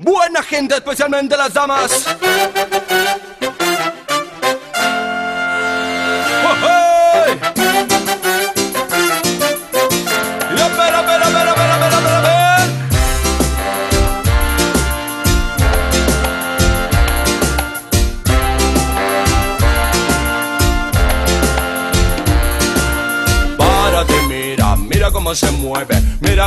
Buena gente, especialmente las damas.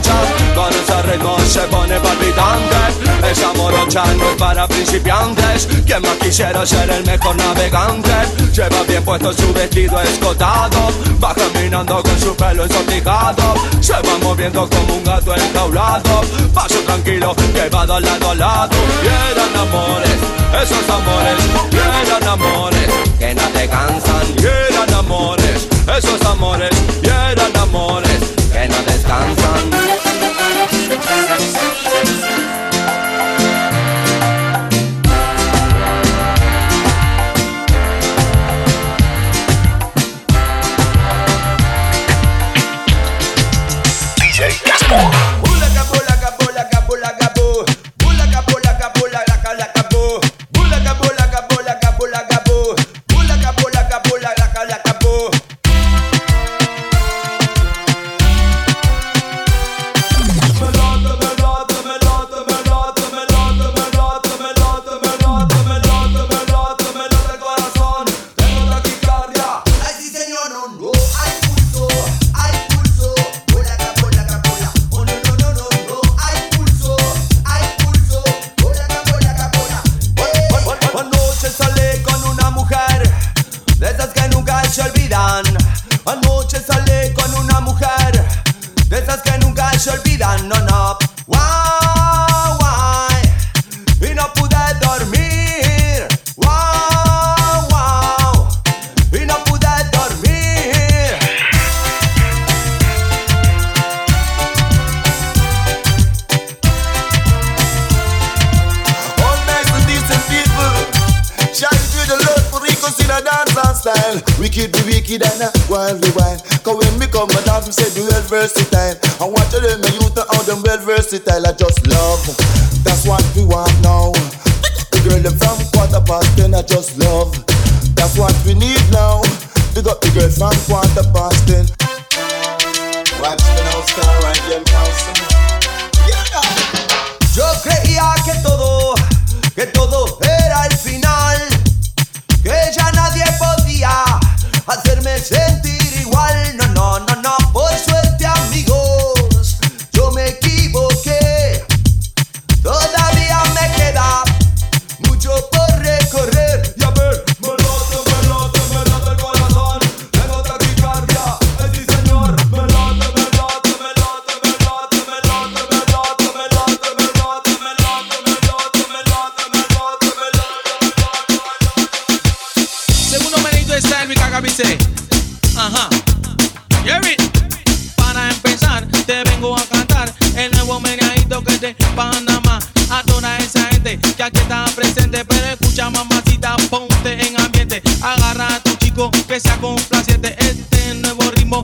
moviendo a la morocha Con ritmo se pone palpitante Esa morocha no es para principiantes. Quien más quisiera ser el mejor navegante. Lleva bien puesto su vestido escotado. Va caminando con su pelo ensortijado Se va moviendo como un gato enjaulado. Paso tranquilo va de lado a lado. Y amores, esos amores. Y amores que no te cansan. Y amores, esos amores. Y eran amores que no descansan. wicked and a wildly wild. Cause when me come, my dad say the well versatile. I want to learn my youth and how them well versatile. I just love, that's what we want now. The girl them from quarter past ten, I just love, that's what we need now. We got the girl from quarter past ten. Watch the now, star, and them house.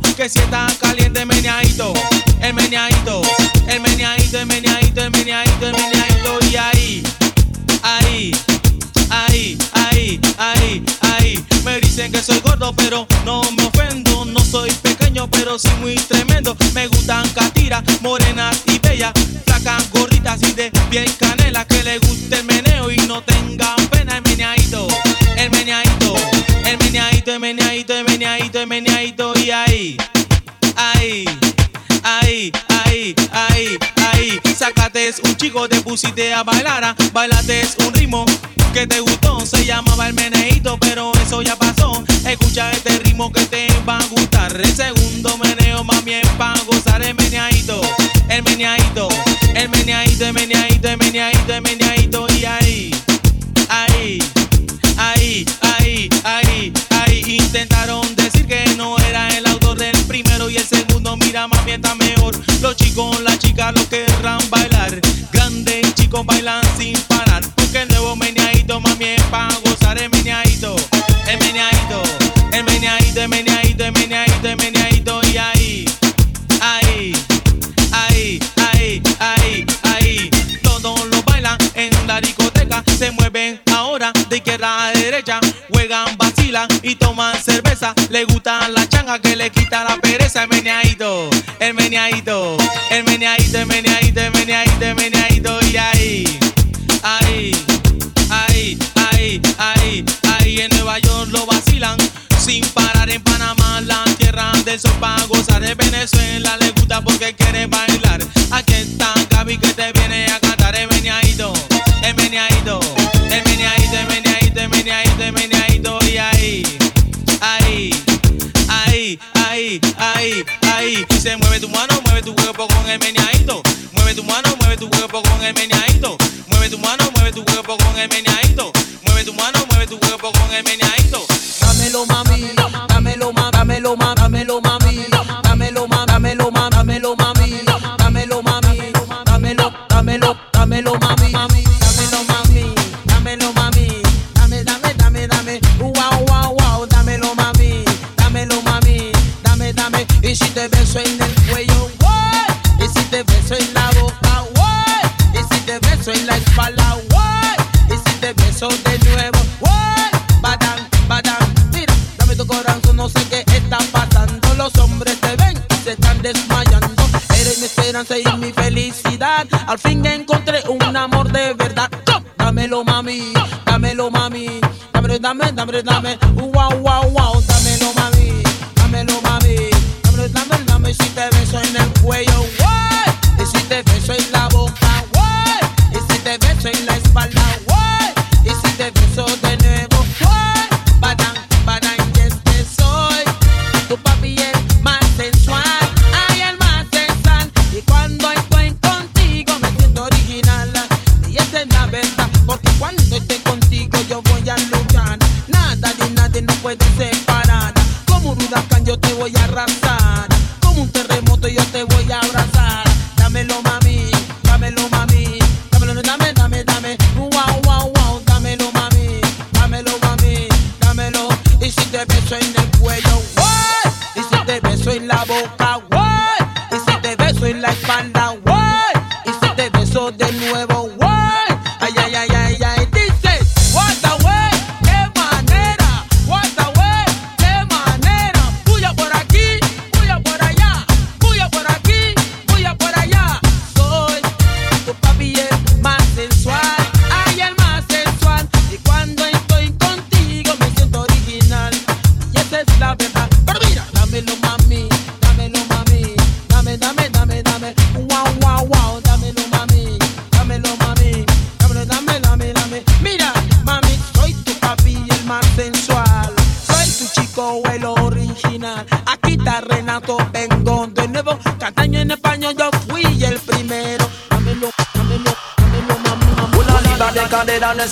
que si está caliente el meneadito, el meneadito, el meneadito, el meneadito, el meneadito, el meneadito, y ahí, ahí, ahí, ahí, ahí, ahí. Me dicen que soy gordo, pero no me ofendo, no soy pequeño, pero sí muy tremendo. Me gustan catiras, morenas y bellas, flacas, gorditas y de bien canela que le guste pusiste a bailar, bailate un ritmo que te gustó, se llamaba el meneito, pero eso ya pasó. Escucha este ritmo que te va a gustar. El segundo meneo, mami, es para gozar. El meneadito, el meneadito, el meneadito, el meneadito, Ahí en Nueva York lo vacilan. Sin parar en Panamá, la tierra de esos gozar En Venezuela le gusta porque quiere bailar. Aquí está Gaby que te viene a cantar. El meneadito, el meneadito, el meneadito, el meneadito, el meneadito. Y ahí, ahí, ahí, ahí, ahí, ahí. Y se mueve tu mano, mueve tu cuerpo con el meneadito. Mueve tu mano, mueve tu cuerpo con el meneadito. Mueve tu mano, mueve tu cuerpo con el meneadito. dame, dame, dame.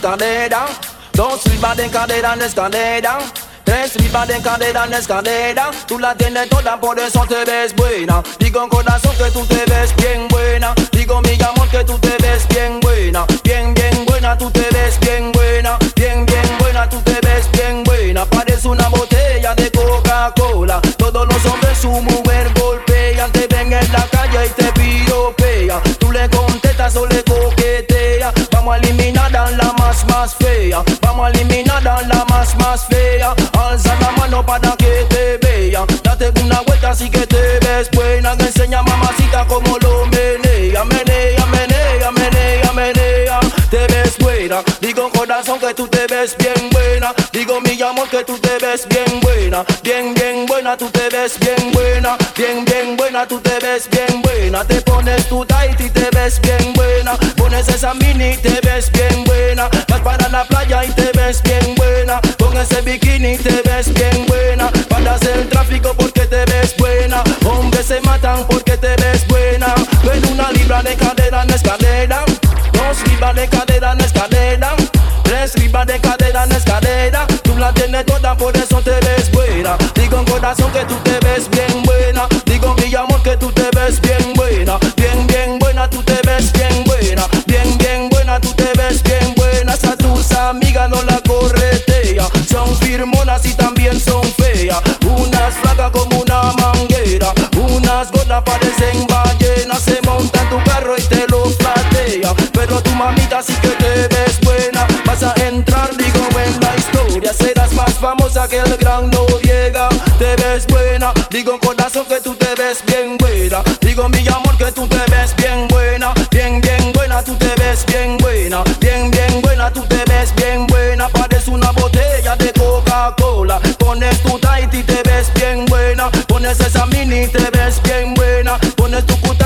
escalera, dos silbas de cadera en escalera. Tres ripas de cadera en escalera, tú la tienes toda, por eso te ves buena. Digo corazón que tú te ves bien buena, digo mi amor que tú te ves bien buena, bien, bien way. Family me not down la más más fea. Alza la mano para que te vea. Date una vuelta así que te ves buena. Que enseña mamacita como lo menea, menea, menea, menea, menea. Te ves buena. Digo corazón que tú te ves bien buena. Digo mi amor que tú te ves bien buena. Bien, bien buena, tú te ves bien buena. Bien, bien buena, tú te ves bien buena. Te pones tu tight y te ves bien buena. Pones esa mini y te ves bikini te ves bien buena. Paras el tráfico porque te ves buena. Hombres se matan porque te ves buena. Ven una libra de cadera en escalera. Dos libras de cadera en escalera. Tres libras de cadera en escalera. Tú la tienes toda, por eso te ves buena. Digo en corazón que tú famosa que el gran Noriega. Te ves buena, digo corazón que tú te ves bien buena. Digo mi amor que tú te ves bien buena. Bien, bien buena, tú te ves bien buena. Bien, bien buena, tú te ves bien buena. Parece una botella de Coca-Cola. Pones tu tight y te ves bien buena. Pones esa mini y te ves bien buena. Pones tu putarra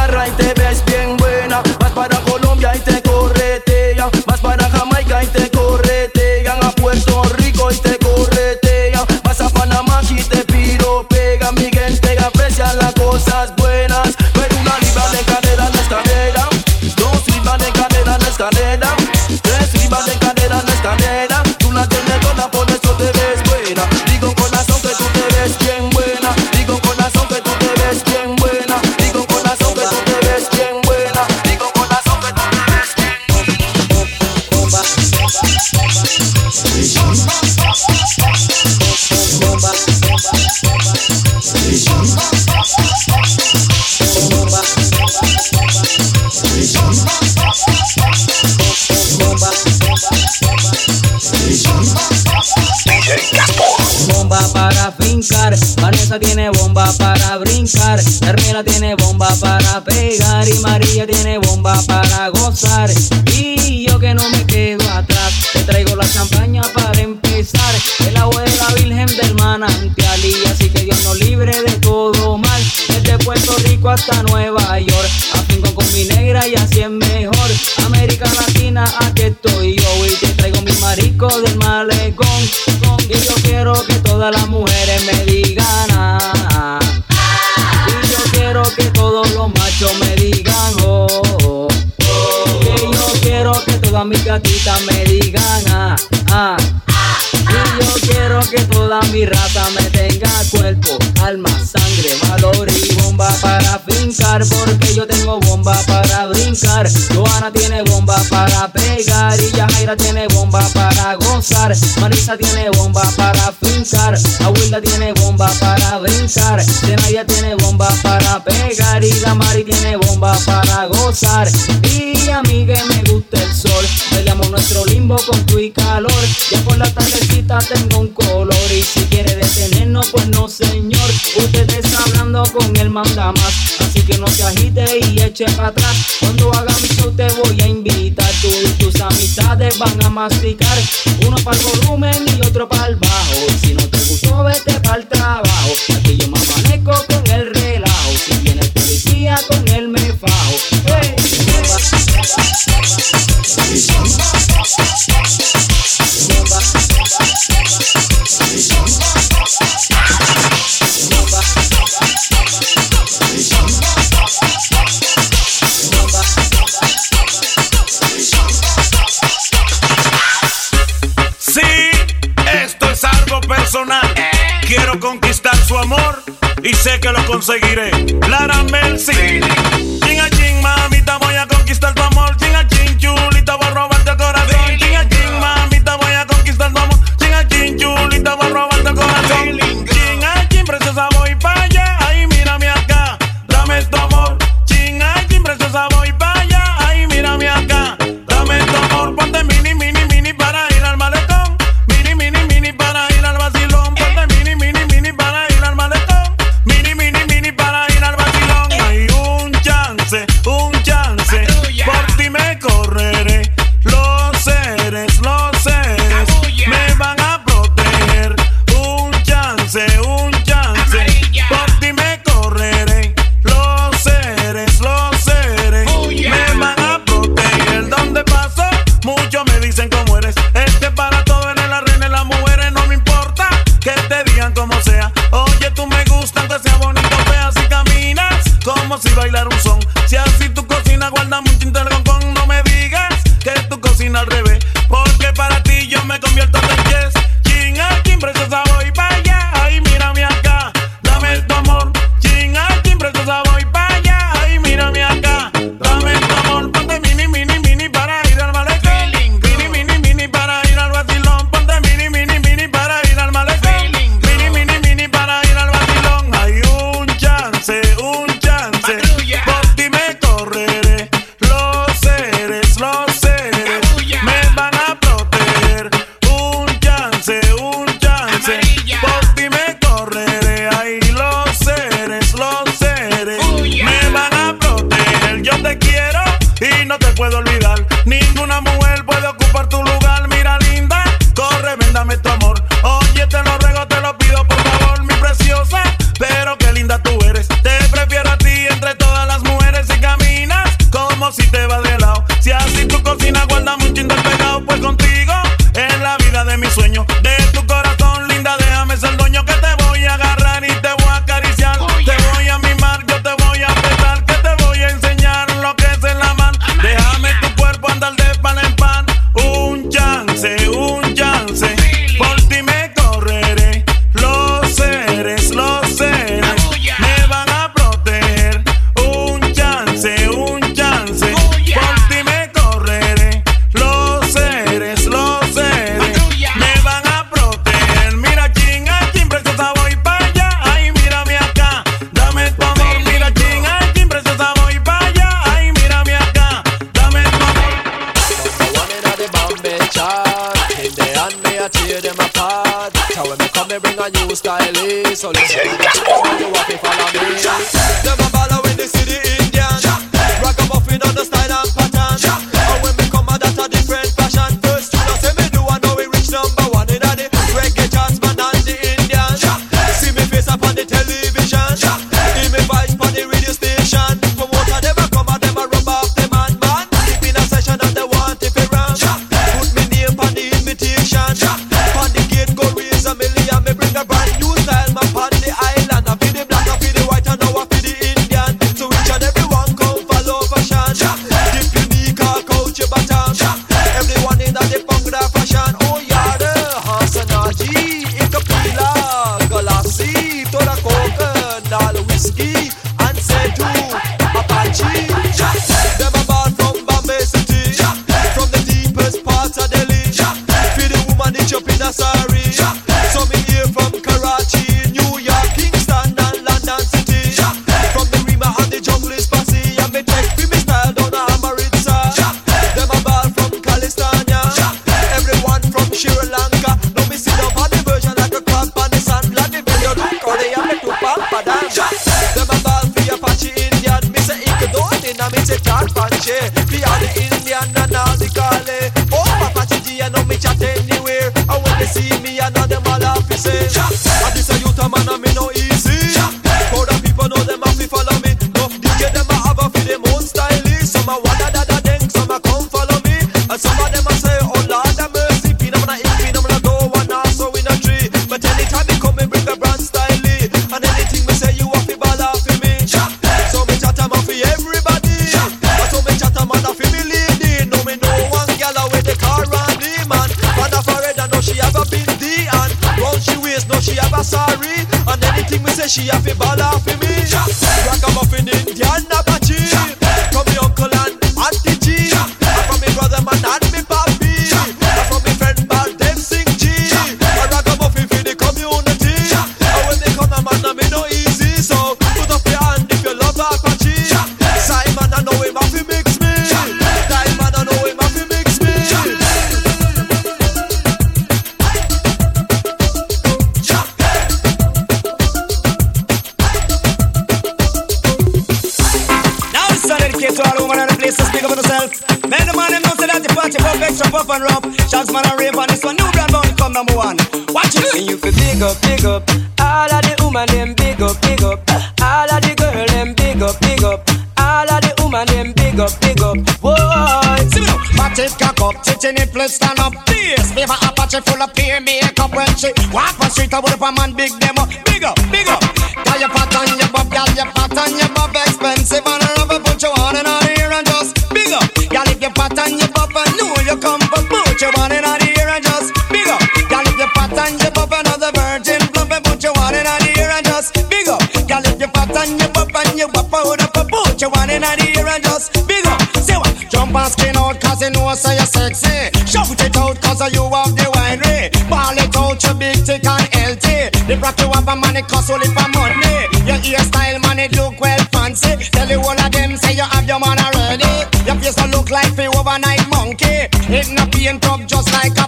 bomba para brincar, Hermela tiene bomba para pegar y María tiene bomba para gozar. Y yo que no me quedo atrás, te traigo la champaña para empezar, el agua de la Virgen del manantial y así que Dios nos libre de todo mal, desde Puerto Rico hasta Nueva York, afinco con mi negra y así es mejor. América Latina, aquí estoy yo y te traigo mi marico del malecón. Todas mis gatitas me digan ah, ah. Y yo quiero que toda mi raza me tenga cuerpo, alma, sangre, valor y bomba para fincar. Porque yo tengo bomba para brincar. Joana tiene bomba para pegar. Y Yajaira tiene bomba para gozar. Marisa tiene bomba para fincar. Abuela tiene bomba para brincar. Zenaya tiene bomba para pegar. Y Damari tiene bomba para gozar. Y a me con tu y calor. Ya por la tardecita tengo un color. Y si quiere detenernos, pues no, señor. Usted está hablando con el manda más. Así que no se agite y eche para atrás. Cuando haga mi show te voy a invitar. Tú y tus amistades van a masticar. Uno para el volumen y otro para el bajo. Si no te gustó, vete para el trabajo. Aquí yo me amanezco con el relajo. Si viene el policía, con él me fajo. Hey. Sí, esto es algo personal. Quiero conquistar su amor y sé que lo conseguiré. Lara Mercy. Ching a ching, mamita, voy a conquistar tu amor. se une. she a fi ball off me. Rock a muffin Indian, to all women in the place to speak up for yourself. Men the man them know say that the party pop extra pop and rough. Shots man and rave on this one new brand bound come number one. Watch it. And you can big up, big up. All of the woman them big up, big up. All of the girl them big up, big up. All of the woman them big up, big up. Boy, see me now. Matted cock up, titty nipple stand up. This paper Apache full of peer makeup when she walk on street. I would if a man big them up, big up, big up. Got your pattern, your bob, got your pattern, your bob expensive and put your one in the ear and just big up. Say what? Jump and skin out cause you know so you're sexy. Shout it out cause you have the winery. Ball it out you big thick and healthy. The rock you have a money cost only for money. Your hairstyle man it look well fancy. Tell you all of them say you have your man already. Your face don't look like a overnight monkey. Hitting a paint up just like a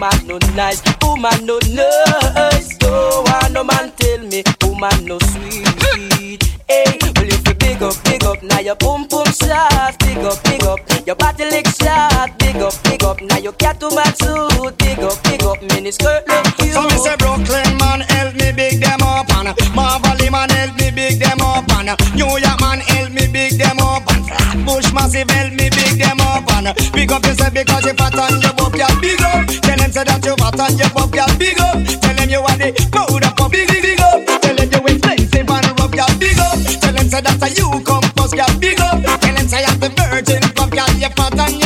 woman no nice, woman no nice. No one no man tell me, woman no sweet. Hey, will you big up, big up? Now your pum pum shot, big up, big up. Your body lick shot, big up, big up. Now your cat to my suit, big up, big up. Mini skirt look cute. So me say Brooklyn man help me big them up and uh, Marvel man help me big them up and uh, New York man help me big them up and uh, Flatbush massive help me big them up and big up you say because if I turn you book, you big up them say that you hot and you pop, girl, big up. Tell them you want it. code up. pop, big, big, big up. Tell them you expensive and rough, girl, big up. Tell them say that you come first, girl, big up. Tell them say I'm the virgin, pop, girl, you hot and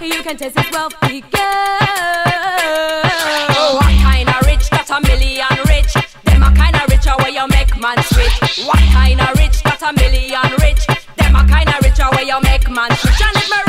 You can taste his wealthy girl. Oh, what kind of rich got a million rich? Them a kind of richer where you make man switch. What kind of rich got a million rich? Them a kind of richer where you make man switch. And if me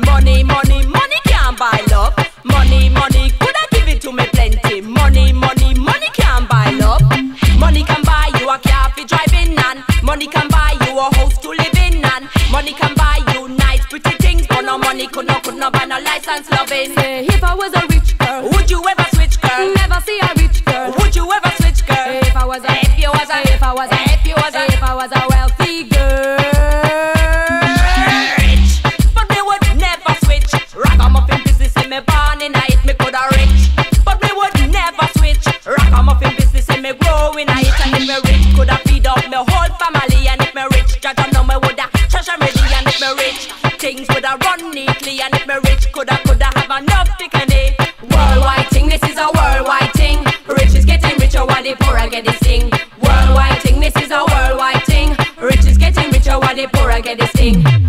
money, money, money, money can't buy love. Money, money, could I give it to me plenty? Money, money, money can't buy love. Money can buy you a car for driving and money can buy you a house to live in and money can buy you nice pretty things, but no money could no could no buy no license loving. Say if I was a me rich, things woulda run neatly. And if me rich, coulda coulda have enough to it. Worldwide thing, this is a worldwide thing. Rich is getting richer while the poor are getting sting. Worldwide thing, this is a worldwide thing. Rich is getting richer while the poor are getting sting.